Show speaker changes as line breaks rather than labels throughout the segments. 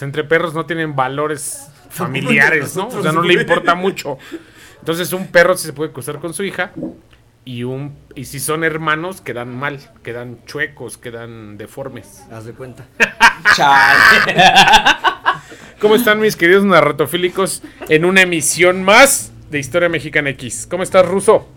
Entre perros no tienen valores familiares, ¿no? O sea, no le importa mucho. Entonces, un perro sí se puede cruzar con su hija. Y un y si son hermanos, quedan mal, quedan chuecos, quedan deformes.
Haz de cuenta.
Chale.
¿Cómo están mis queridos narratofílicos en una emisión más de Historia Mexicana X? ¿Cómo estás, Ruso?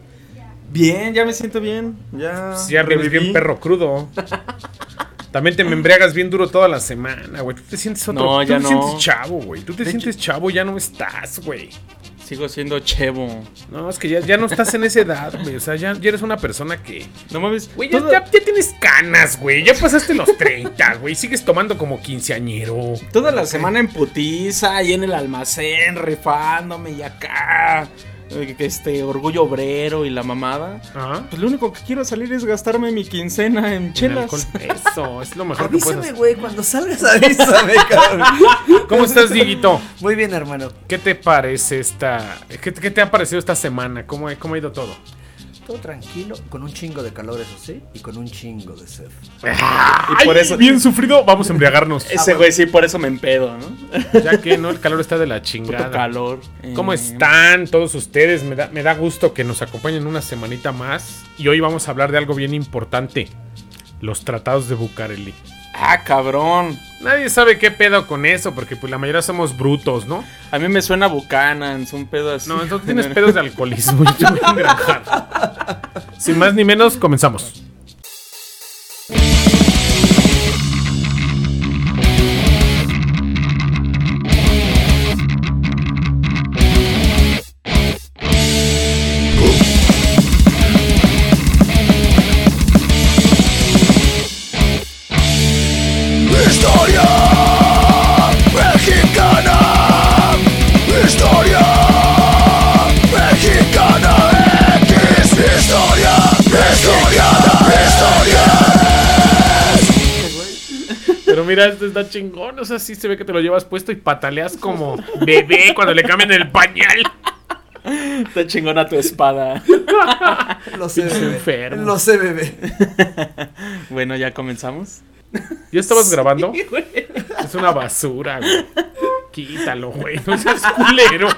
Bien, ya me siento bien. Ya.
Si ya reviví. un perro crudo. También te me embriagas bien duro toda la semana, güey. Tú te sientes otro.
No,
tú
ya
te
no.
sientes chavo, güey. Tú te
De
sientes chavo, ya no estás, güey.
Sigo siendo chevo.
No, es que ya, ya no estás en esa edad, güey. O sea, ya, ya eres una persona que.
No mames.
Güey, ya,
toda,
ya- ya tienes canas, güey. Ya pasaste los 30, güey. Sigues tomando como quinceañero.
toda la semana en putiza, ahí en el almacén, rifándome y acá. Eh, Este, orgullo obrero y la mamada.
Ajá.
Pues lo único que quiero salir es gastarme mi quincena en chelas.
Eso, es lo mejor que puedes
Avísame, güey, cuando salgas avísame, cabrón.
¿Cómo estás, Diguito?
Muy bien, hermano.
¿Qué te parece esta. ¿Qué, qué te ha parecido esta semana? ¿Cómo, ha- ¿Cómo ha ido todo?
Todo tranquilo, con un chingo de calor, eso sí, y con un chingo de sed.
Y por eso-
Bien sufrido, vamos a embriagarnos.
Ese güey sí, por eso me empedo, ¿no?
Ya que no, el calor está de la
Puto
chingada.
calor.
¿Cómo
Eh,
están todos ustedes? Me da, me da gusto que nos acompañen una semanita más. Y hoy vamos a hablar de algo bien importante. Los tratados de Bucareli.
Ah, cabrón.
Nadie sabe qué pedo con eso, porque pues la mayoría somos brutos, ¿no?
A mí me suena Buchanan, un pedo así.
No, entonces tienes pedos de alcoholismo. Yo. Sin más ni menos, comenzamos. Mira, este está chingón. O sea, sí se ve que te lo llevas puesto y pataleas como bebé cuando le cambian el pañal.
Está chingona tu espada.
Lo sé, bebé.
enfermo.
Lo sé, bebé.
bueno, ya comenzamos.
¿Ya estabas grabando? Es una basura, güey. Quítalo, güey. No seas culero.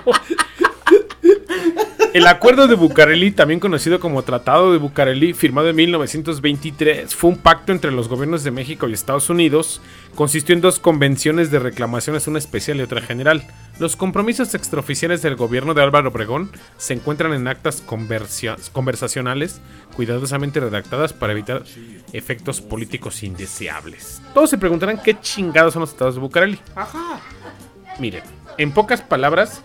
El acuerdo de Bucareli, también conocido como Tratado de Bucareli, firmado en 1923, fue un pacto entre los gobiernos de México y Estados Unidos. Consistió en dos convenciones de reclamaciones, una especial y otra general. Los compromisos extraoficiales del gobierno de Álvaro Obregón se encuentran en actas conversacionales cuidadosamente redactadas para evitar efectos políticos indeseables. Todos se preguntarán qué chingados son los tratados de Bucareli. Miren, en pocas palabras,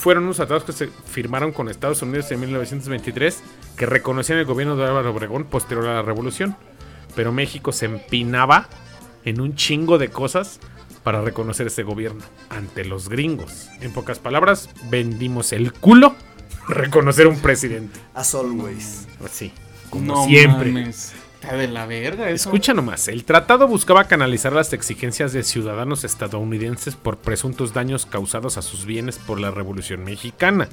fueron unos tratados que se firmaron con Estados Unidos en 1923 que reconocían el gobierno de Álvaro Obregón posterior a la revolución. Pero México se empinaba en un chingo de cosas para reconocer ese gobierno ante los gringos. En pocas palabras, vendimos el culo reconocer un presidente.
As always.
Así, como
no
siempre.
mames. De la.
Escucha nomás, el tratado buscaba canalizar las exigencias de ciudadanos estadounidenses por presuntos daños causados a sus bienes por la Revolución Mexicana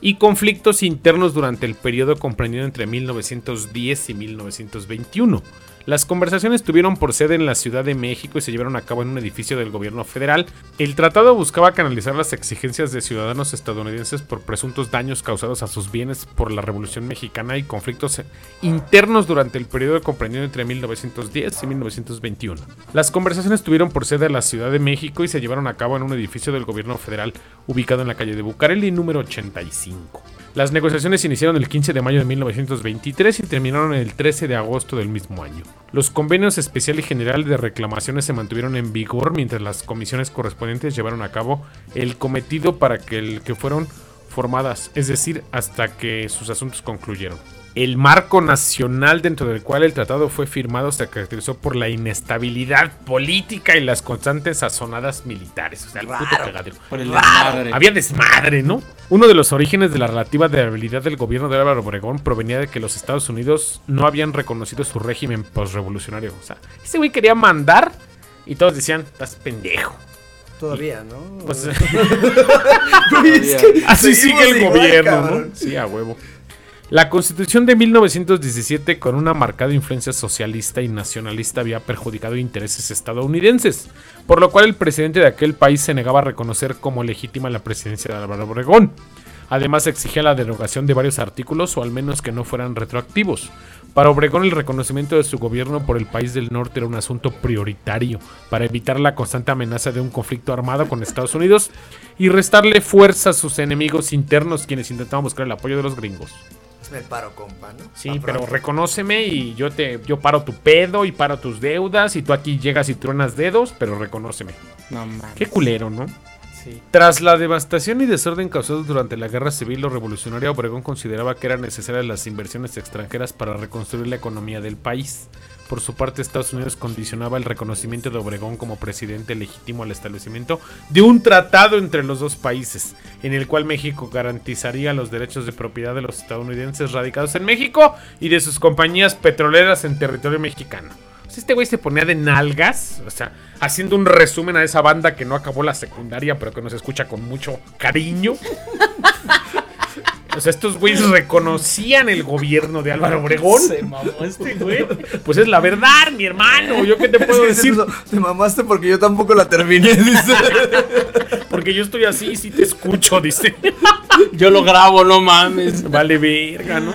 y conflictos internos durante el periodo comprendido entre 1910 y 1921. Las conversaciones tuvieron por sede en la Ciudad de México y se llevaron a cabo en un edificio del gobierno federal. El tratado buscaba canalizar las exigencias de ciudadanos estadounidenses por presuntos daños causados a sus bienes por la Revolución Mexicana y conflictos internos durante el periodo comprendido entre 1910 y 1921. Las conversaciones tuvieron por sede en la Ciudad de México y se llevaron a cabo en un edificio del gobierno federal ubicado en la calle de Bucareli número 85. Las negociaciones iniciaron el 15 de mayo de 1923 y terminaron el 13 de agosto del mismo año. Los convenios especial y general de reclamaciones se mantuvieron en vigor mientras las comisiones correspondientes llevaron a cabo el cometido para que el que fueron formadas, es decir, hasta que sus asuntos concluyeron. El marco nacional dentro del cual el tratado fue firmado se caracterizó por la inestabilidad política y las constantes sazonadas militares. O sea, el puto cagadero.
Por el desmadre.
Había desmadre, ¿no? Uno de los orígenes de la relativa debilidad del gobierno de Álvaro Obregón provenía de que los Estados Unidos no habían reconocido su régimen postrevolucionario. O sea, ese güey quería mandar y todos decían, estás pendejo.
Todavía, ¿no?
Pues,
Güey, es que
así
seguimos
sigue el
igual,
gobierno,
cabrón.
¿no? Sí, a huevo. La constitución de 1917, con una marcada influencia socialista y nacionalista, había perjudicado intereses estadounidenses, por lo cual el presidente de aquel país se negaba a reconocer como legítima la presidencia de Álvaro Obregón. Además exigía la derogación de varios artículos o al menos que no fueran retroactivos. Para Obregón el reconocimiento de su gobierno por el país del norte era un asunto prioritario para evitar la constante amenaza de un conflicto armado con Estados Unidos y restarle fuerza a sus enemigos internos quienes intentaban buscar el apoyo de los gringos.
Me paro, compa, ¿no?
Sí,
Pa'
pero
pronto.
reconóceme y yo te yo paro tu pedo y paro tus deudas y tú aquí llegas y truenas dedos, pero reconóceme.
No mames.
Qué culero, ¿no?
Sí.
Tras la devastación y desorden causados durante la guerra civil o revolucionaria, Obregón consideraba que eran necesarias las inversiones extranjeras para reconstruir la economía del país. Por su parte, Estados Unidos condicionaba el reconocimiento de Obregón como presidente legítimo al establecimiento de un tratado entre los dos países, en el cual México garantizaría los derechos de propiedad de los estadounidenses radicados en México y de sus compañías petroleras en territorio mexicano. Este güey se ponía de nalgas, o sea, haciendo un resumen a esa banda que no acabó la secundaria, pero que nos escucha con mucho cariño. O sea, estos güeyes reconocían el gobierno de Álvaro Obregón.
Se mamó este güey.
Pues es la verdad, mi hermano. ¿Yo qué te puedo
Es que
decir?
Te mamaste porque yo tampoco la terminé. dice.
Porque yo estoy así y sí te escucho, dice.
Yo lo grabo, no mames.
Vale verga, ¿no?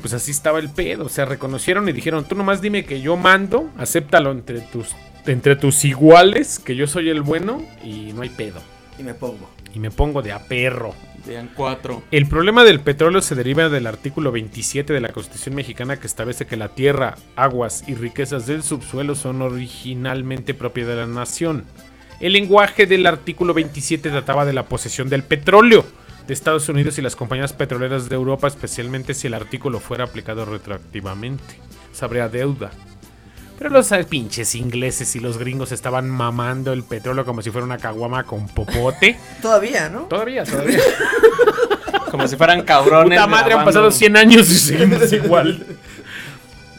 Pues así estaba el pedo. O sea, reconocieron y dijeron, tú nomás dime que yo mando, acéptalo entre tus, entre tus iguales, que yo soy el bueno y no hay pedo.
y me pongo.
Y me pongo de a perro.
Sean cuatro.
El problema del petróleo se deriva del artículo 27 de la Constitución mexicana que establece que la tierra, aguas y riquezas del subsuelo son originalmente propiedad de la nación. El lenguaje del artículo 27 trataba de la posesión del petróleo de Estados Unidos y las compañías petroleras de Europa, especialmente si el artículo fuera aplicado retroactivamente. Habría deuda. Pero los eh, pinches ingleses y los gringos estaban mamando el petróleo como si fuera una caguama con popote.
Todavía, ¿no?
Todavía, todavía.
Como si fueran cabrones.
Puta madre, han pasado 100 años y seguimos igual.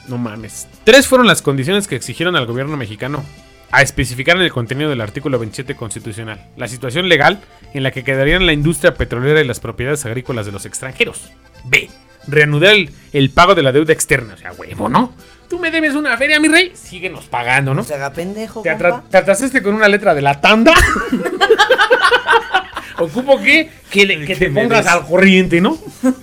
No mames. Tres fueron las condiciones que exigieron al gobierno mexicano a especificar en el contenido del artículo 27 constitucional. La situación legal en la que quedarían la industria petrolera y las propiedades agrícolas de los extranjeros. B. Reanudar el, el pago de la deuda externa. O sea, huevo, ¿no? Tú me debes una feria, mi rey. Síguenos pagando, ¿no?
Se haga pendejo,
¿Te,
compa.
atra- te atrasaste con una letra de la tanda? Ocupo que, que, le- que te pongas al corriente, ¿no?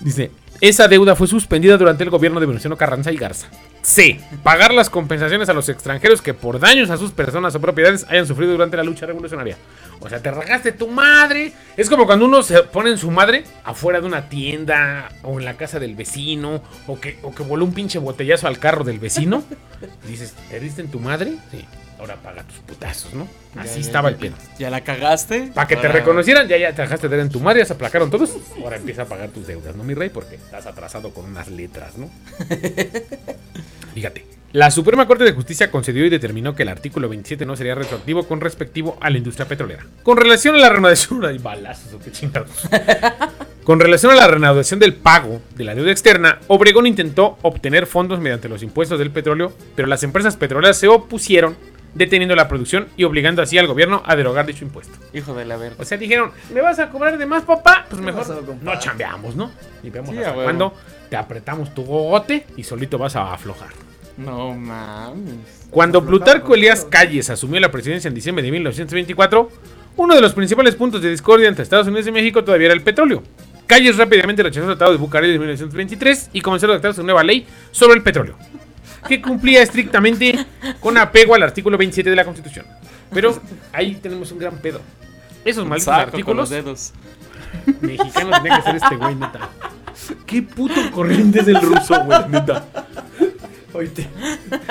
Dice, esa deuda fue suspendida durante el gobierno de Venustiano Carranza y Garza. C. Pagar las compensaciones a los extranjeros que por daños a sus personas o propiedades hayan sufrido durante la lucha revolucionaria. O sea, te ragaste tu madre. Es como cuando uno se pone en su madre afuera de una tienda o en la casa del vecino o que, o que voló un pinche botellazo al carro del vecino. Dices, ¿te diste en tu madre? Sí. Ahora paga tus putazos, ¿no? Así
Ya,
estaba
ya,
el pedo.
Ya la cagaste.
Para que te reconocieran, ya, ya te dejaste de dar en tu madre, ya se aplacaron todos. Ahora empieza a pagar tus deudas, ¿no, mi rey? Porque estás atrasado con unas letras, ¿no? Fíjate. La Suprema Corte de Justicia concedió y determinó que el artículo 27 no sería retroactivo con respectivo a la industria petrolera. Con relación a la renovación. Hay balazos o qué chingados. Con relación a la renovación del pago de la deuda externa, Obregón intentó obtener fondos mediante los impuestos del petróleo, pero las empresas petroleras se opusieron, deteniendo la producción y obligando así al gobierno a derogar dicho impuesto.
Hijo de la verga.
O sea, dijeron, ¿me vas a cobrar de más, papá? Pues mejor no chambeamos, ¿no? Y vemos
Sí,
hasta cuándo te apretamos tu gogote y solito vas a aflojar.
No mames.
Cuando Plutarco Elías. Calles asumió la presidencia en diciembre de 1924, uno de los principales puntos de discordia entre Estados Unidos y México todavía era el petróleo. Calles rápidamente rechazó el Tratado de Bucarest de 1923 y comenzó a redactar su nueva ley sobre el petróleo, que cumplía estrictamente con apego al artículo 27 de la Constitución. Pero ahí tenemos un gran pedo. Esos malditos
Saco con
artículos
los dedos.
mexicanos tenía que ser este güey, neta. Qué puto corriente es el ruso, güey, neta.
Oíte.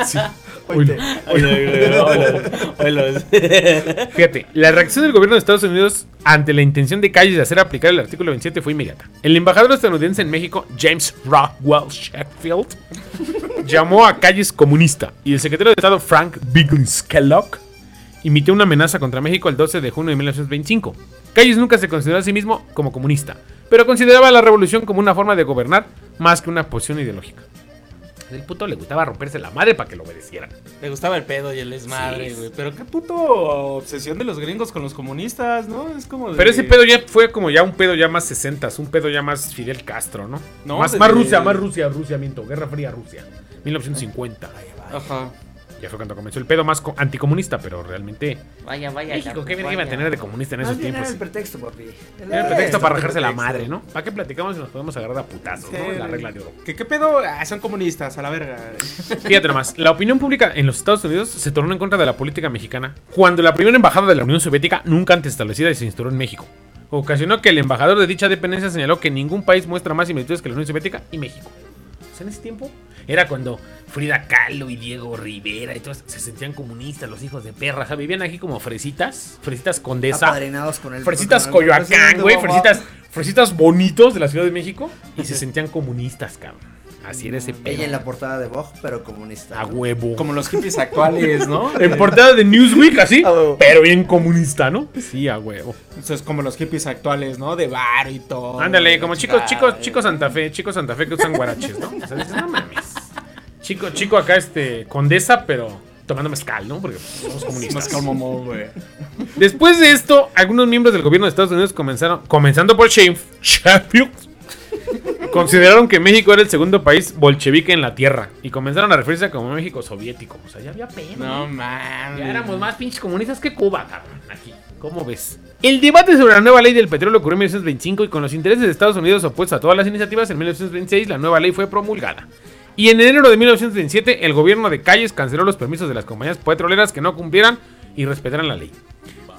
Sí.
Oíte.
Fíjate, la reacción del gobierno de Estados Unidos ante la intención de Calles de hacer aplicar el artículo 27 fue inmediata. El embajador estadounidense en México, James Rockwell Sheffield, llamó a Calles comunista y el secretario de Estado, Frank Biggins Kellogg, emitió una amenaza contra México el 12 de junio de 1925. Calles nunca se consideró a sí mismo como comunista, pero consideraba la revolución como una forma de gobernar más que una posición ideológica. El puto le gustaba romperse la madre para que lo obedecieran.
Le gustaba el pedo y el desmadre,
Sí.
güey. Pero qué puto obsesión de los gringos con los comunistas, ¿no? Es como de-
Pero ese pedo ya fue como ya un pedo ya más 60, un pedo ya más Fidel Castro, ¿no?
No,
más,
desde-
más Rusia, más Rusia, Rusia, miento, Guerra Fría Rusia. 1950.
Ajá.
Ya fue cuando comenzó el pedo más co- anticomunista, pero realmente
Vaya, vaya.
México, ¿qué verga iba a tener de comunista en esos
bien
tiempos?
era el pretexto, papi.
Era el pretexto para rajarse la madre, ¿no? ¿Para qué platicamos si nos podemos agarrar a putazos, no? La regla de oro.
¿Qué, qué pedo? Ah, son comunistas, a la verga.
Fíjate nomás, la opinión pública en los Estados Unidos se tornó en contra de la política mexicana cuando la primera embajada de la Unión Soviética, nunca antes establecida, se instauró en México. Ocasionó que el embajador de dicha dependencia señaló que ningún país muestra más similitudes que la Unión Soviética y México. O sea, en ese tiempo era cuando Frida Kahlo y Diego Rivera y todos se sentían comunistas, los hijos de perra. O sea, vivían aquí como fresitas, fresitas condesa,
Apadrinados con el.
fresitas
con el
Coyoacán, güey, fresitas, fresitas bonitos de la Ciudad de México y se sentían comunistas, cabrón. Así era ese pedo.
Ella en la portada de Vogue, pero comunista.
A huevo.
Como los hippies actuales, ¿no?
En portada de Newsweek, así, pero bien comunista, ¿no? Sí, a huevo.
Eso es como los hippies actuales, ¿no? De bar y todo.
Ándale, como chicos, chicos, chicos Santa Fe, chicos Santa Fe que usan guaraches, ¿no? O sea, dices, no mames. Chico, chico acá, este, condesa, pero tomando mezcal, ¿no? Porque somos comunistas.
Más calmo, güey.
Después de esto, algunos miembros del gobierno de Estados Unidos comenzaron, comenzando por Sheffield, consideraron que México era el segundo país bolchevique en la tierra y comenzaron a referirse como México soviético. O sea, ya había pena.
No mames.
Ya éramos más pinches comunistas que Cuba, cabrón. Aquí. ¿Cómo ves? El debate sobre la nueva ley del petróleo ocurrió en 1925 y con los intereses de Estados Unidos opuestos a todas las iniciativas, en 1926 la nueva ley fue promulgada. Y en enero de 1927 el gobierno de Calles canceló los permisos de las compañías petroleras que no cumplieran y respetaran la ley.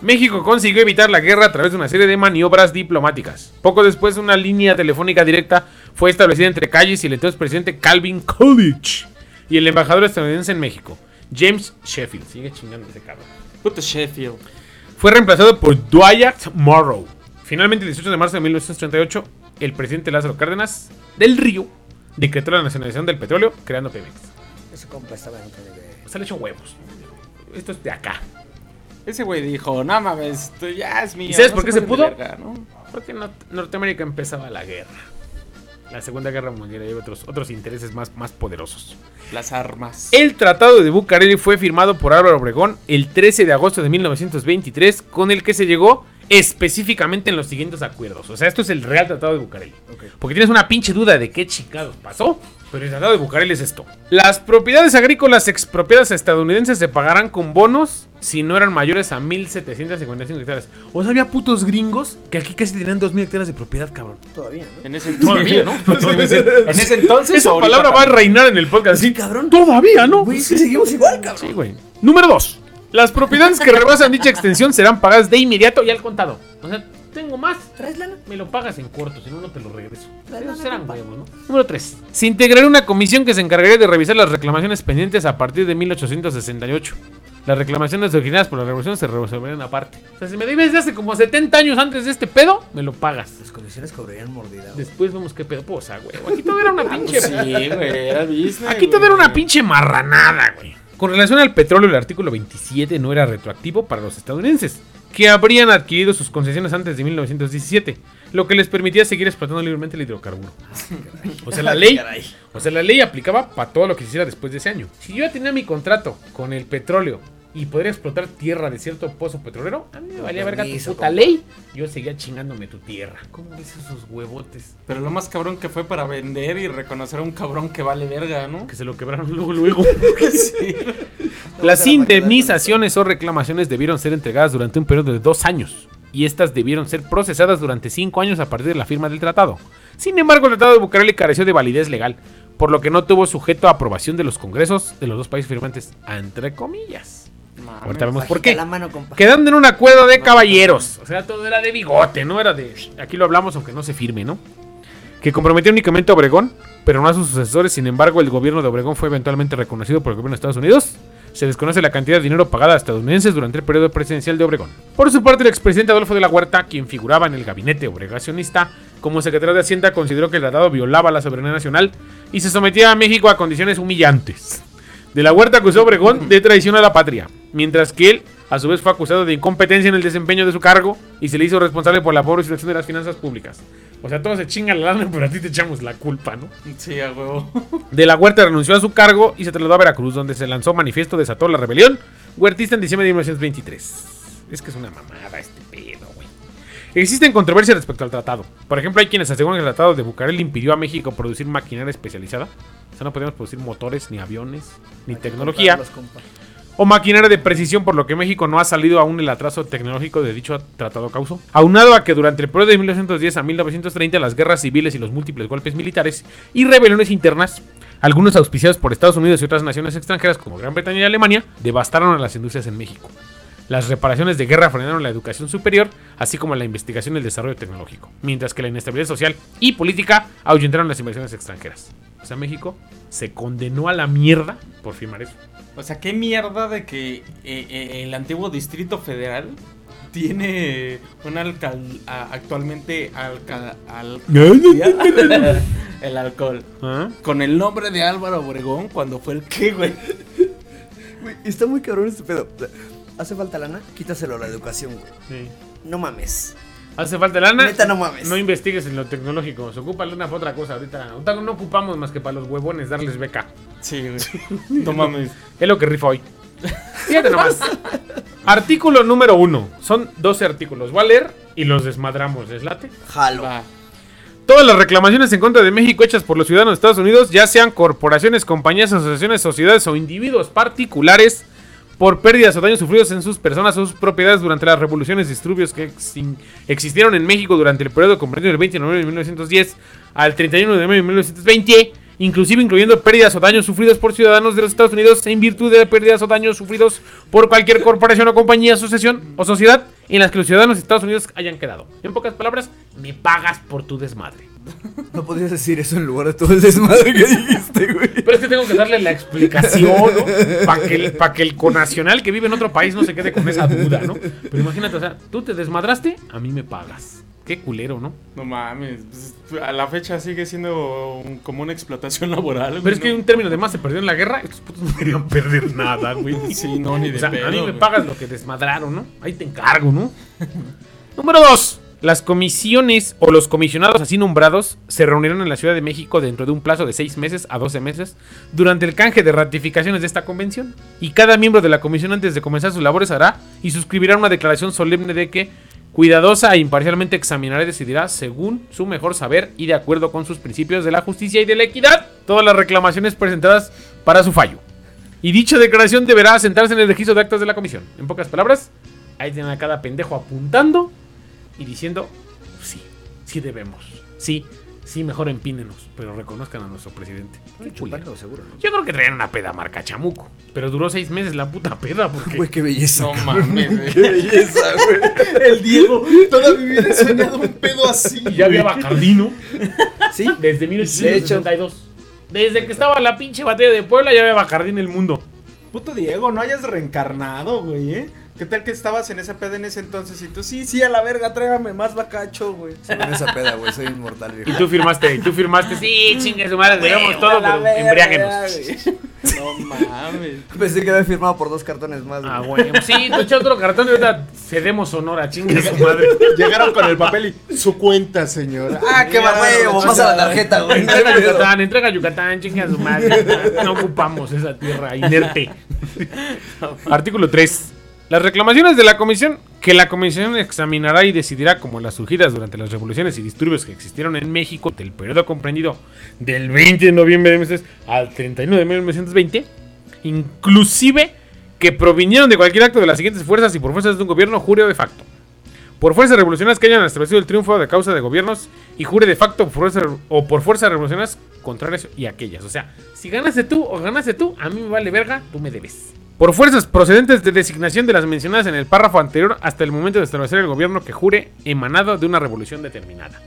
México consiguió evitar la guerra a través de una serie de maniobras diplomáticas. Poco después, una línea telefónica directa fue establecida entre Calles y el entonces presidente Calvin Coolidge y el embajador estadounidense en México, James Sheffield. Sigue chingando ese cabrón.
Puto Sheffield.
Fue reemplazado por Dwight Morrow. Finalmente, el 18 de marzo de 1938, el presidente Lázaro Cárdenas del Río decretó la nacionalización del petróleo, creando Pemex.
Ese compa estaba en.
O sea, le echó huevos. Esto es de acá.
Ese güey dijo, no mames, esto ya es mío.
¿Y sabes
no
por qué se
de
pudo?
verga, ¿no?
Porque Nor- Norteamérica empezaba la guerra. La Segunda Guerra Mundial y otros, otros intereses más, más poderosos.
Las armas.
El Tratado de Bucareli fue firmado por Álvaro Obregón el 13 de agosto de 1923, con el que se llegó específicamente en los siguientes acuerdos. O sea, esto es el Real Tratado de Bucareli. Porque tienes una pinche duda de qué chingados pasó. Pero el Tratado de Bucareli es esto. Las propiedades agrícolas expropiadas a estadounidenses se pagarán con bonos si no eran mayores a 1755 hectáreas. O sea, había putos gringos que aquí casi tenían 2000 hectáreas de propiedad, cabrón.
Todavía, ¿no?
En ese
Todavía, ¿no?
en ese entonces.
Esa palabra va a reinar en el podcast. Sí,
cabrón.
Todavía, ¿no?
Güey, sí, seguimos igual, cabrón.
Sí, güey. Número 2. Las propiedades que rebasan dicha extensión serán pagadas de inmediato y al contado. O sea, tengo más. Me lo pagas en corto, si no, no te lo regreso. Esos
compa.
huevos, ¿no? Número 3. Se integrará una comisión que se encargaría de revisar las reclamaciones pendientes a partir de 1868. Las reclamaciones originadas por la revolución se resolverán aparte. O sea, si me debes de hace como 70 años antes de este pedo, me lo pagas.
Las condiciones cobrarían mordida. güey.
Después vemos qué pedo. Pues, ah, güey. Aquí todo era una pinche.
Sí, güey, era business.
Aquí todo
güey.
era una pinche marranada, güey. Con relación al petróleo, el artículo 27 no era retroactivo para los estadounidenses, que habrían adquirido sus concesiones antes de 1917, lo que les permitía seguir explotando libremente el hidrocarburo. O sea, la ley, o sea, la ley aplicaba para todo lo que se hiciera después de ese año. Si yo ya tenía mi contrato con el petróleo y podría explotar tierra de cierto pozo petrolero, a mí me valía verga tu puta ley. Yo seguía chingándome tu tierra. ¿Cómo ves esos huevotes?
Pero lo más cabrón que fue para vender y reconocer a un cabrón que vale verga, ¿no?
Que se lo quebraron luego, luego.
sí.
Las indemnizaciones o reclamaciones debieron ser entregadas durante un periodo de dos años y estas debieron ser procesadas durante cinco años a partir de la firma del tratado. Sin embargo, el tratado de Bucareli careció de validez legal, por lo que no tuvo sujeto a aprobación de los congresos de los dos países firmantes, entre comillas. Ahorita vemos por qué.
la mano, compa.
Quedando en un acuerdo de caballeros. O sea, todo era de bigote, no era de. Aquí lo hablamos aunque no se firme, ¿no? Que comprometió únicamente a Obregón, pero no a sus sucesores. Sin embargo, el gobierno de Obregón fue eventualmente reconocido por el gobierno de Estados Unidos. Se desconoce la cantidad de dinero pagada a estadounidenses durante el periodo presidencial de Obregón. Por su parte, el expresidente Adolfo de la Huerta, quien figuraba en el gabinete obregacionista, como secretario de Hacienda consideró que el tratado violaba la soberanía nacional y se sometía a México a condiciones humillantes. De la Huerta acusó a Obregón de traición a la patria, mientras que él, a su vez, fue acusado de incompetencia en el desempeño de su cargo y se le hizo responsable por la pobre situación de las finanzas públicas. O sea, todos se chingan la lana, pero a ti te echamos la culpa, ¿no?
Sí, a huevo.
De la Huerta renunció a su cargo y se trasladó a Veracruz, donde se lanzó manifiesto desató la rebelión huertista en diciembre de 1923. Es que es una mamada este. Existen controversias respecto al tratado. Por ejemplo, hay quienes aseguran que el tratado de Bucareli impidió a México producir maquinaria especializada. O sea, no podíamos producir motores, ni aviones, ni tecnología. O maquinaria de precisión, por lo que México no ha salido aún el atraso tecnológico de dicho tratado causó. Aunado a que durante el periodo de 1910 a 1930 las guerras civiles y los múltiples golpes militares y rebeliones internas, algunos auspiciados por Estados Unidos y otras naciones extranjeras como Gran Bretaña y Alemania, devastaron a las industrias en México. Las reparaciones de guerra frenaron la educación superior, así como la investigación y el desarrollo tecnológico, mientras que la inestabilidad social y política ahuyentaron las inversiones extranjeras. O sea, México se condenó a la mierda por firmar eso.
O sea, qué mierda de que eh, eh, el antiguo Distrito Federal tiene un alcal a- actualmente alca- al- el alcohol
¿Ah?
con el nombre de Álvaro Obregón cuando fue el que, güey.
Güey, está muy cabrón este pedo. Hace falta lana, quítaselo a la educación, güey.
Sí.
No mames.
Hace falta lana.
Neta, no mames.
No investigues en lo tecnológico. Se ocupa lana para otra cosa. Ahorita, ahorita no ocupamos más que para los huevones darles beca.
Sí, güey. No mames.
Es lo que rifa hoy. Fíjate nomás. Artículo número uno. Son 12 artículos. Voy a leer y los desmadramos. ¿Les late?
Jalo.
Va.
Todas las reclamaciones en contra de México hechas por los ciudadanos de Estados Unidos, ya sean corporaciones, compañías, asociaciones, sociedades o individuos particulares, por pérdidas o daños sufridos en sus personas o sus propiedades durante las revoluciones y disturbios que exi- existieron en México durante el periodo comprendido del 20 de noviembre de 1910 al 31 de noviembre de 1920, inclusive incluyendo pérdidas o daños sufridos por ciudadanos de los Estados Unidos en virtud de pérdidas o daños sufridos por cualquier corporación o compañía, asociación o sociedad en las que los ciudadanos de Estados Unidos hayan quedado. En pocas palabras, me pagas por tu desmadre.
No podías decir eso en lugar de todo el desmadre que dijiste, güey.
Pero es que tengo que darle la explicación, ¿no? Para que, el- pa' que el conacional que vive en otro país no se quede con esa duda, ¿no? Pero imagínate, o sea, tú te desmadraste, a mí me pagas. Qué culero, ¿no?
No mames. pues, a la fecha sigue siendo un- como una explotación laboral. güey,
Pero es que un término de más se perdió en la guerra, estos putos no querían perder nada, güey.
Sí, no, ni de
O sea,
pedo,
a mí me
güey.
pagas lo que desmadraron, ¿no? Ahí te encargo, ¿no? Número 2. Las comisiones o los comisionados así nombrados se reunirán en la Ciudad de México dentro de un plazo de 6 meses a 12 meses durante el canje de ratificaciones de esta convención. Y cada miembro de la comisión antes de comenzar sus labores hará y suscribirá una declaración solemne de que cuidadosa e imparcialmente examinará y decidirá según su mejor saber y de acuerdo con sus principios de la justicia y de la equidad todas las reclamaciones presentadas para su fallo. Y dicha declaración deberá asentarse en el registro de actas de la comisión. En pocas palabras, ahí tienen a cada pendejo apuntando y diciendo, sí, sí debemos. Sí, sí, mejor empínenos, pero reconozcan a nuestro presidente. Qué.
Chupando, seguro, ¿no?
Yo creo que traían una peda marca chamuco, pero duró seis meses la puta peda porque...
Güey, qué belleza.
No mames.
Qué belleza, güey.
El Diego, toda mi vida he soñado un pedo así.
y ya había Bacardino
Sí.
desde 1862. Desde que estaba la pinche batalla de Puebla ya había Bacardí en el mundo.
Puto Diego, no hayas reencarnado, güey, ¿eh? ¿Qué tal que estabas en esa peda en ese entonces? Y tú, sí, sí, a la verga, tráigame más bacacho, güey.
Con esa peda, güey, soy inmortal,
Y
viejo.
tú firmaste, y tú firmaste, sí, chingue su madre, debemos todo,
A
pero
verga,
embriáguenos.
güey. No mames.
Pensé que había firmado por dos cartones más,
Ah,
güey.
bueno. Sí, te eché otro cartón y ahorita cedemos Sonora, chingue su madre.
Llegaron con el papel y su cuenta, señora.
Ah, qué va, güey. Pasa la tarjeta, güey.
Entrega Yucatán, entrega Yucatán, chingue a su madre. No ocupamos esa tierra inerte. Artículo 3. Las reclamaciones de la comisión, que la comisión examinará y decidirá como las surgidas durante las revoluciones y disturbios que existieron en México del periodo comprendido del 20 de noviembre de 1900 al 31 de 1920, inclusive que provinieron de cualquier acto de las siguientes fuerzas y por fuerzas de un gobierno jure o de facto. Por fuerzas revolucionarias que hayan establecido el triunfo de causa de gobiernos y jure de facto por fuerza, o por fuerzas revolucionarias contrarias y aquellas. O sea, si ganaste tú o ganaste tú, a mí me vale verga, tú me debes. Por fuerzas procedentes de designación de las mencionadas en el párrafo anterior hasta el momento de establecer el gobierno que jure emanado de una revolución determinada.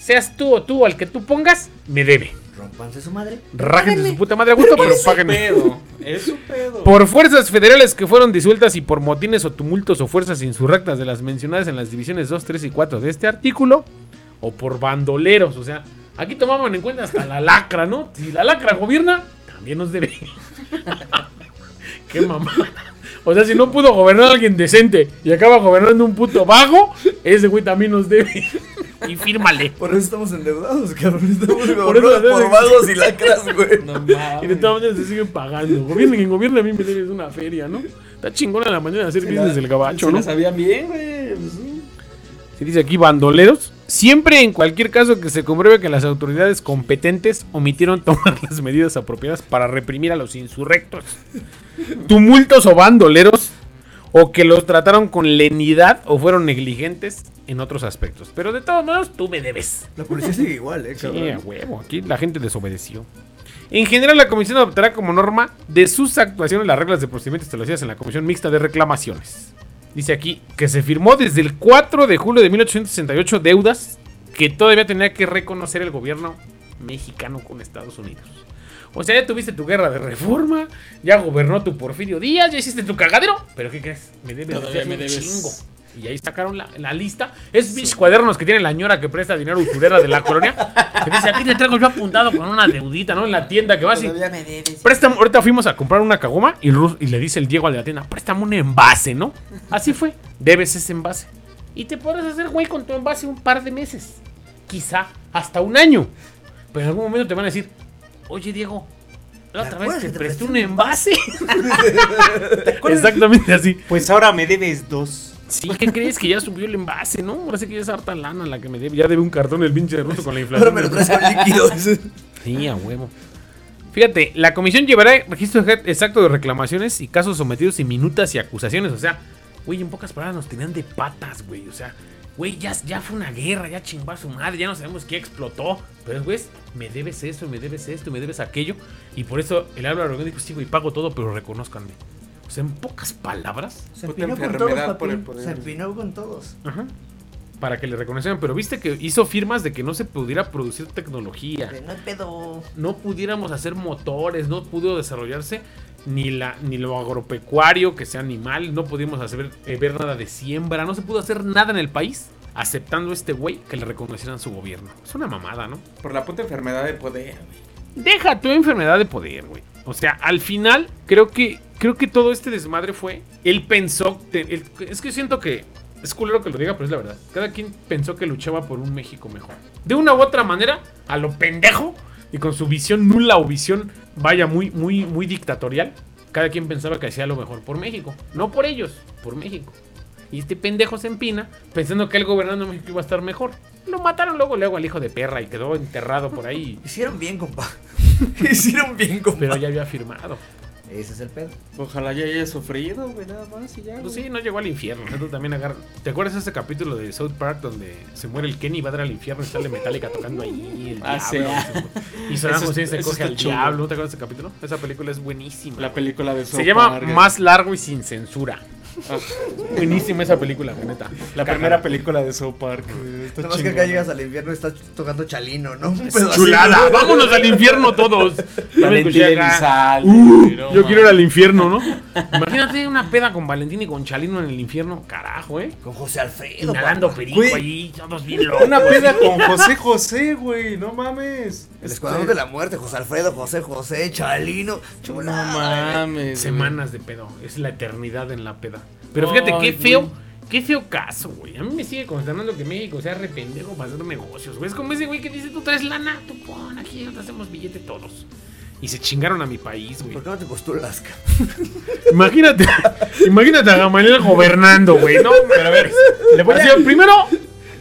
Seas tú o tú al que tú pongas, me debe.
Rompanse su madre.
Rájense su puta madre a gusto, pero
Es su
páguenme.
pedo. Es su pedo.
Por fuerzas federales que fueron disueltas y por motines o tumultos o fuerzas insurrectas de las mencionadas en las divisiones 2, 3 y 4 de este artículo, o por bandoleros, o sea, aquí tomaban en cuenta hasta la lacra, ¿no? Si la lacra gobierna, también nos debe. Qué mamá. O sea, si no pudo gobernar alguien decente y acaba gobernando un puto vago, ese güey también nos debe. Y fírmale.
Por eso estamos endeudados, cabrón. Estamos
Por eso
por, vagos y lacras, güey.
No
Y de
mames.
todas maneras se siguen pagando. Gobierno en gobierno a mí me debes una feria, ¿no? Está chingona la manera de hacer business del gabacho,
Se
¿no?
la sabían bien, güey. pues sí.
Se dice aquí bandoleros. Siempre en cualquier caso que se compruebe que las autoridades competentes omitieron tomar las medidas apropiadas para reprimir a los insurrectos, tumultos o bandoleros, o que los trataron con lenidad o fueron negligentes en otros aspectos. Pero de todos modos, tú me debes.
La policía sigue igual, eh,
Sí, a
cabrón.
huevo, aquí la gente desobedeció. En general, la comisión adoptará como norma de sus actuaciones las reglas de procedimiento establecidas en la Comisión Mixta de Reclamaciones. Dice aquí que se firmó desde el 4 de julio de 1868 deudas que todavía tenía que reconocer el gobierno mexicano con Estados Unidos. O sea, ya tuviste tu guerra de reforma, ya gobernó tu Porfirio Díaz, ya hiciste tu cagadero. Pero ¿qué crees? Me debes,
Todavía me debes.
chingo. Y ahí sacaron la, la lista. Es mis cuadernos que tiene la ñora que presta dinero usurera de la colonia. Que dice, aquí te traigo yo apuntado con una deudita, ¿no? En la tienda que vas y...
Todavía me debes.
Préstame, ahorita fuimos a comprar una cagoma y le dice el Diego al de la tienda, préstame un envase, ¿no? Así fue, debes ese envase. Y te podrás hacer güey con tu envase un par de meses. Quizá hasta un año. Pero en algún momento te van a decir, oye Diego, la
¿Te
otra vez te presté un envase. Exactamente así.
Pues ahora me debes dos.
Sí, ¿qué crees? Que ya subió el envase, ¿no? Ahora sí que ya es harta lana la que me debe. Ya debe un cartón el pinche ruso con la inflación.
Ahora me lo traes con líquido.
Sí, a huevo. Fíjate, la comisión llevará registro exacto de reclamaciones y casos sometidos y minutas y acusaciones. O sea, güey, en pocas palabras nos tenían de patas, güey. O sea, güey, ya, ya fue una guerra, ya chingó a su madre, ya no sabemos qué explotó. Pero, güey, me debes eso, me debes esto, me debes aquello. Y por eso el Álvaro dijo, sí, güey, pago todo, pero reconozcanme. O sea, en pocas palabras,
Se empinó con todos,
por el
papi.
poder.
Se empinó con todos.
ajá, para que le reconocieran. Pero viste que hizo firmas de que no se pudiera producir tecnología.
No hay pedo.
no pudiéramos hacer motores, no pudo desarrollarse ni, la, ni lo agropecuario, que sea animal, no pudimos hacer eh, ver nada de siembra, no se pudo hacer nada en el país aceptando a este güey que le reconocieran su gobierno. Es una mamada, ¿no?
Por la puta enfermedad de poder, güey.
Deja tu enfermedad de poder, güey. O sea, al final creo que creo que todo este desmadre fue él pensó, él- es que siento que es culero que lo diga, pero es la verdad. Cada quien pensó que luchaba por un México mejor. De una u otra manera, a lo pendejo y con su visión nula o visión vaya muy muy muy dictatorial, cada quien pensaba que hacía lo mejor por México, no por ellos, por México. Y este pendejo se empina pensando que él gobernando México iba a estar mejor. Lo mataron luego luego al hijo de perra y quedó enterrado por ahí.
Hicieron bien, compa. Hicieron bien, compa.
Pero ya había firmado.
Ese es el pedo.
Ojalá ya haya sufrido, güey, nada más y ya.
Pues
güey.
sí, no llegó al infierno. también agarra- ¿Te acuerdas de ese capítulo de South Park donde se muere el Kenny y va a dar al infierno y sale Metallica tocando ahí? El
Ah, sí.
diablo. Y
Eso-
Hussein se coge al
chulo.
diablo. ¿No te acuerdas de ese capítulo? Esa película es buenísima.
La película de
se
South
llama
Park, güey.
Más largo y sin censura.
Ah,
Buenísima esa película, güey, neta.
La primera película de South Park,
Nada más que acá llegas al infierno y estás tocando chalino, ¿no? Un
Es
así.
chulada. Vámonos al infierno todos. Yo
Elizalde,
"Uh,
no
yo quiero ir al infierno, ¿no? Imagínate una peda con Valentín y con Chalino en el infierno. Carajo, ¿eh?
Con José Alfredo. Papá.
perico
Güey.
todos bien locos.
Una peda con José José, güey. No mames.
El escuadrón de la muerte, José Alfredo, José José, Chalino.
No
Chulada.
mames. güey.
Semanas de pedo. Es la eternidad en la peda. Pero fíjate
Ay,
qué feo.
güey.
Qué feo caso, güey. A mí me sigue consternando que México sea rependejo para hacer negocios, güey. Es como ese güey que dice, tú traes lana, tú pon aquí, te hacemos billete todos. Y se chingaron a mi país, güey.
¿Por qué no te postulas?
Imagínate, imagínate a Gamaliel gobernando, güey, ¿no? Pero a ver, le voy a decir, primero,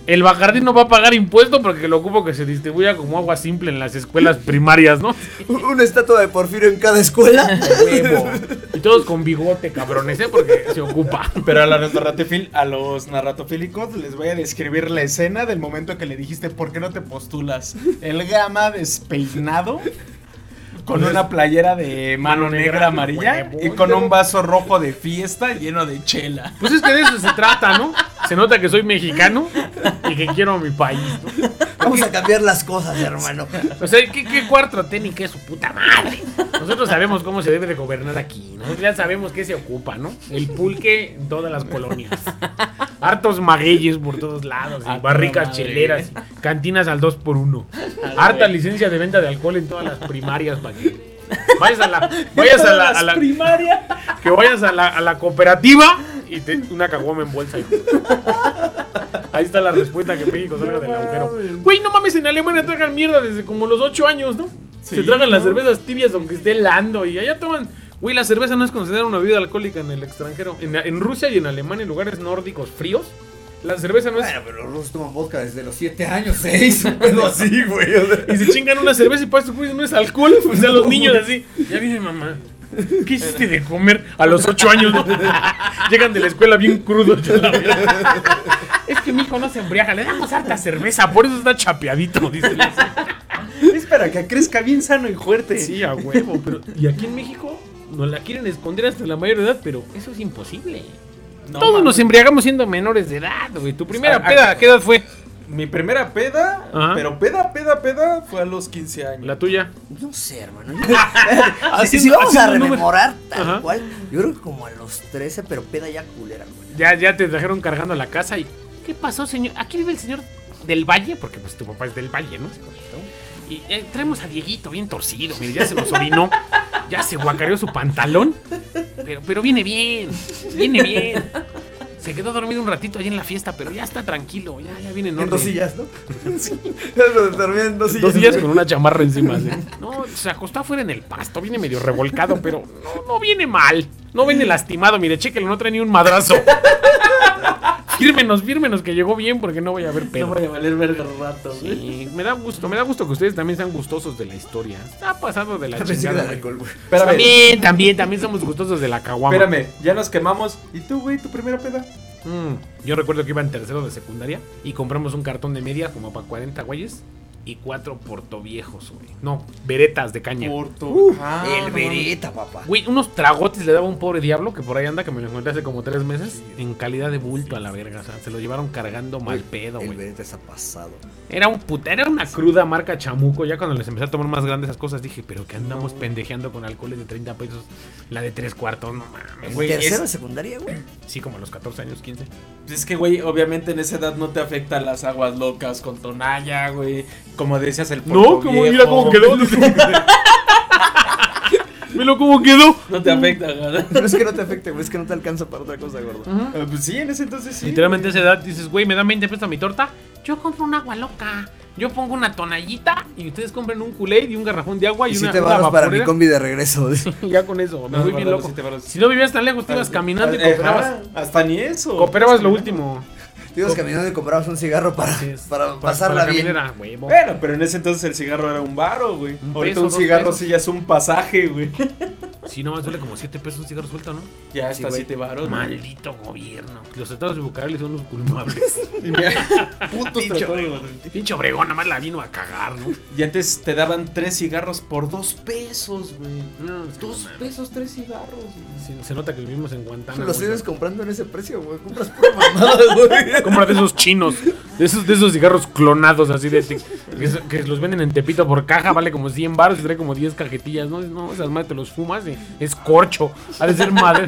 el Bacardí no va a pagar impuesto porque lo ocupo que se distribuya como agua simple en las escuelas primarias, ¿no?
Una estatua de Porfirio en cada escuela.
Huevo. Y todos con bigote, cabrones, ¿eh? Porque se ocupa.
Pero a, la a los narratofílicos les voy a describir la escena del momento que le dijiste ¿por qué no te postulas? El gama despeinado con una playera de mano
Mano
negra
negra,
amarilla y con un vaso rojo de fiesta lleno de chela.
Pues es que de eso se trata, ¿no? Se nota que soy mexicano y que quiero a mi país, ¿no?
Vamos a cambiar las cosas, hermano.
O sea, ¿qué, qué cuarto técnico es su puta madre? Nosotros sabemos cómo se debe de gobernar aquí. Nosotros ya sabemos qué se ocupa, ¿no? El pulque en todas las colonias. Hartos magueyes por todos lados. y
A
barricas
madre.
cheleras. y Cantinas al 2 por 1 Harta licencia de venta de alcohol en todas las primarias para que vayas a la... Vayas a la, a la-
primaria.
que vayas a la, a la cooperativa y te, una caguama en bolsa. Ahí está la respuesta que México salga del agujero. Güey, no mames, en Alemania tragan mierda desde como los 8 años, ¿no?
Sí,
Se tragan las cervezas tibias aunque esté helando y allá toman. Güey, la cerveza no es considerada una bebida alcohólica en el extranjero. En, en Rusia y en Alemania, en lugares nórdicos fríos, la cerveza no es.
Bueno, pero los rusos toman vodka desde los 7 años, 6, un pedo así, güey. o sea.
Y se chingan una cerveza y para estos güeyes no es alcohol. O sea, los niños así. Ya viene mamá. ¿Qué hiciste de comer a los 8 años? no? Llegan de la escuela bien crudos. Es que mi hijo no se embriaga, le damos harta cerveza, por eso está chapeadito, dice.
Es para que crezca bien sano y fuerte.
Sí, a huevo, pero. Y aquí en México nos la quieren esconder hasta la mayor edad, pero eso es imposible.
No,
Todos nos embriagamos siendo menores de edad, güey. Tu primera peda, ¿qué edad fue?
Mi primera peda,
Ajá.
pero peda, peda, peda, fue a los 15 años.
La tuya.
No sé, hermano. si, si vamos a rememorar tal
Ajá.
cual, yo creo que como a los 13, pero peda ya culera, güey.
Ya, ya te trajeron cargando a la casa y. ¿Qué pasó, señor? Aquí vive el señor del Valle, porque pues tu papá es del Valle, ¿no? Y eh, traemos a Dieguito bien torcido, mire, ya se nos orinó, ya se guacareó su pantalón, pero, pero viene bien, viene bien. Se quedó dormido un ratito allí en la fiesta, pero ya está tranquilo, ya, ya viene en
En dos sillas, ¿no? Sí. Dormir en dos sillas.
Dos días con una chamarra encima. ¿sí? No, se acostó afuera en el pasto, viene medio revolcado, pero no, no viene mal. No viene lastimado, mire, chéquelo, no trae ni un madrazo. Fírmenos, fírmenos que llegó bien porque no voy a ver
No
pedo.
voy a valer verga rato, güey.
Sí, me da gusto, me da gusto que ustedes también sean gustosos de la historia. Está pasado de la
Pensé que
chingada.
era
güey.
alcohol, güey.
Espérame,
También, también, también somos gustosos de la caguama.
espérame, ya nos quemamos. ¿Y tú, güey, tu primera peda?
Mm, yo recuerdo que iba en tercero de secundaria y compramos un cartón de media como para 40 güeyes y cuatro portoviejos, güey. No, veretas de caña.
Porto. Ah,
el
no
vereta, papá.
Güey, unos tragotes le daba un pobre diablo que por ahí anda, que me lo encontré hace como tres meses, en calidad de bulto a la verga. O sea, se lo llevaron cargando mal pedo,
El
güey.
vereta está pasado.
Era un puta, era una cruda marca chamuco. Ya cuando les empecé a tomar más grandes esas cosas, dije, pero que andamos pendejeando con alcoholes de 30 pesos, la de tres cuartos, no mames.
¿En
Güey,
tercero
es-
secundaria, güey?
Sí, como a los 14 años, 15.
Pues es que, güey, obviamente en esa edad no te afectan las aguas locas con tonalla, güey. Como decías, el
No, como
Viejo.
mira cómo quedó. Mira cómo quedó.
No te afecta, güey.
Pero es que no te afecte, güey. Es que no te alcanza para otra cosa, gordo.
Ah, Pues sí, en ese entonces sí.
Literalmente a esa edad dices, güey, me dan 20 pesos a mi torta. Yo compro un agua loca. Yo pongo una tonallita y ustedes compren un Kool-Aid y un garrafón de agua y,
Y si
una,
te
una
bajas para mi combi de regreso.
ya con eso, me
No,
voy
no,
bien
no,
loco. Si no vivías tan lejos, te ibas caminando y
Ajá,
cooperabas.
Hasta ni eso.
Cooperabas lo último.
Te ibas caminando y comprabas un cigarro para, para
para-
pasarla
para
bien.
Bueno, pero en ese entonces el cigarro era un varo, güey.
Un
Ahorita
peso,
un cigarro
pesos.
sí ya es un pasaje, güey.
Sí, nomás duele como 7 pesos un cigarro suelto, ¿no?
Ya
güey.
siete varos. güey.
Maldito gobierno. Los estados de Bucareli son los culpables.
Y mira, putos
Pinche
tratones, güey.
Pinche Obregón, nada más la vino a cagar, ¿no?
Y antes te daban tres cigarros por dos pesos, güey.
No, es que
Dos
no mames.
pesos, tres cigarros, güey.
Sí, se nota que vivimos en Guantánamo.
Los sigues comprando en ese precio, güey. Compras pura mamada, güey.
Compra de esos chinos, de esos, de esos cigarros clonados así de que, que los venden en Tepito por caja, vale como 100 baros y trae como 10 cajetillas, ¿no? No, esas madres te los fumas y es corcho. Ha de ser madre,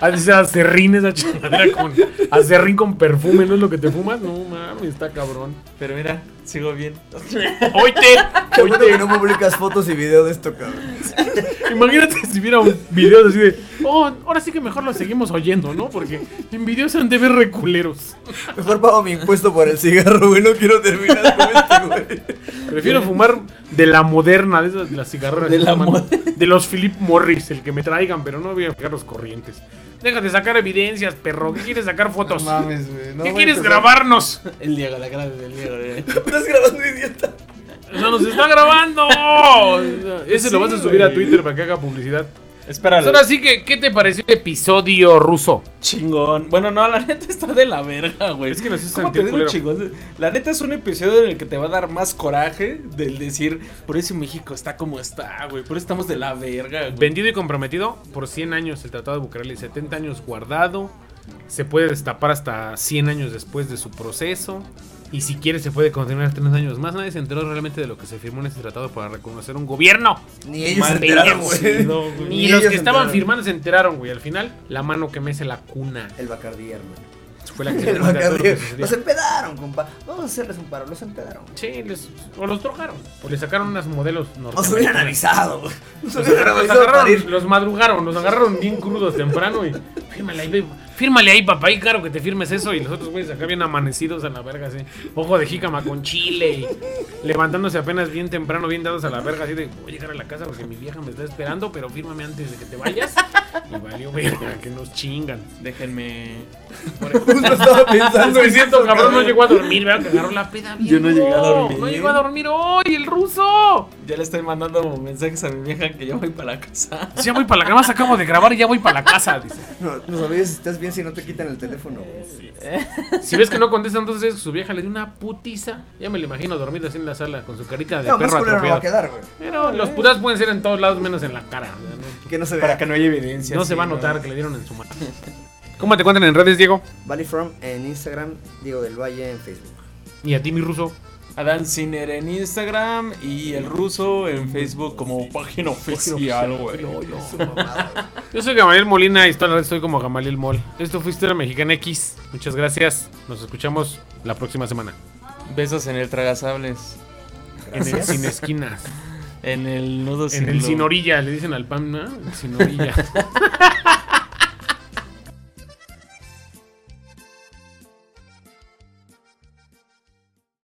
ha de ser acerrín esa chingadera con acerrín con perfume, ¿no es lo que te fumas? No mames, está cabrón.
Pero mira, sigo bien.
Oite,
Qué bueno que no publicas fotos y video de esto, cabrón.
Imagínate si hubiera un video así de, oh, ahora sí que mejor lo seguimos oyendo, ¿no? Porque en videos se han de ver reculeros.
Mejor pago mi impuesto por el cigarro, güey. No quiero terminar con este, güey.
Prefiero fumar de la moderna, de esas de las cigarreras.
De la.
De los Philip Morris, el que me traigan, pero no voy a cigarros corrientes. Deja de sacar evidencias, perro. ¿Qué quieres sacar fotos?
No mames, güey. No
¿Qué quieres grabarnos?
El Diego, la cara del Diego, güey.
Estás grabando, idiota.
O sea, nos está grabando. Ese lo vas a subir a. Twitter para que haga publicidad.
Espéralo.
Ahora sí que, ¿qué te pareció el episodio ruso?
Chingón. Bueno, no, la neta está de la verga, güey.
Es que nos hizo
¿Cómo
sentir
chingón? La neta es un episodio en el que te va a dar más coraje del decir, por eso México está como está, güey. Por eso estamos de la verga, güey.
Vendido y comprometido por 100 años el Tratado de Bucareli, 70 años guardado. Se puede destapar hasta 100 años después de su proceso. Y si quiere se puede continuar 3 años más. Nadie se enteró realmente de lo que se firmó en ese tratado para reconocer un gobierno.
Ni ellos se enteraron, güey.
Ni
Ni
los que estaban
enteraron.
firmando se enteraron, güey. Al final, la mano que mece la cuna.
El Bacardí, hermano.
Fue la que se
El
sucedió.
Los empedaron, compa. Vamos a hacerles un paro, los empedaron.
Sí, les, o los drogaron. O le sacaron unas modelos
Nos hubieran avisado. Nos
Los
hubieran
los
avisado para
agarraron, los madrugaron, los agarraron bien crudos temprano y babe. Fírmale ahí, papá, y claro que te firmes eso. Y los otros güeyes acá bien amanecidos a la verga, así. Ojo de jícama con chile y levantándose apenas bien temprano, bien dados a la verga, así de voy a llegar a la casa porque mi vieja me está esperando, pero fírmame antes de que te vayas. Y valió verga, que nos chingan.
Déjenme.
Justo estaba pensando
cierto,
eso,
cabrón, no llegó a dormir, ¿verdad? Que agarró la peda bien.
Yo no llegué a dormir.
No llegó a dormir hoy, el ruso.
Ya le estoy mandando mensajes a mi vieja que ya voy para la casa.
Ya voy para la casa, acabo de grabar y ya voy para la casa, dice.
No, no sabías si estás bien si no te quitan el teléfono.
Si ves que no contesta, entonces su vieja le dio una putiza. Ya me lo imagino dormida así en la sala con su carita de
No, más
perro
no va a quedar, güey.
Pero los putas pueden ser en todos lados menos en la cara.
Que no se
Para que no haya evidencia.
No
sí,
se va a notar que le dieron en su mano. ¿Cómo te cuentan en redes, Diego?
Valley From en Instagram, Diego del Valle en Facebook.
Y a ti, mi ruso.
Adán Ciner en Instagram y el ruso en Facebook como página oficial, güey.
Es su mamada, güey.
Yo soy Gamaliel Molina y estoy como Gamaliel Mol. Esto fue Historia Mexicana X. Muchas gracias. Nos escuchamos la próxima semana.
Besos en el tragasables.
En el Sin Esquinas.
En el nudo
En el. Sin Orilla. Le dicen al pan, ¿no? El Sin Orilla.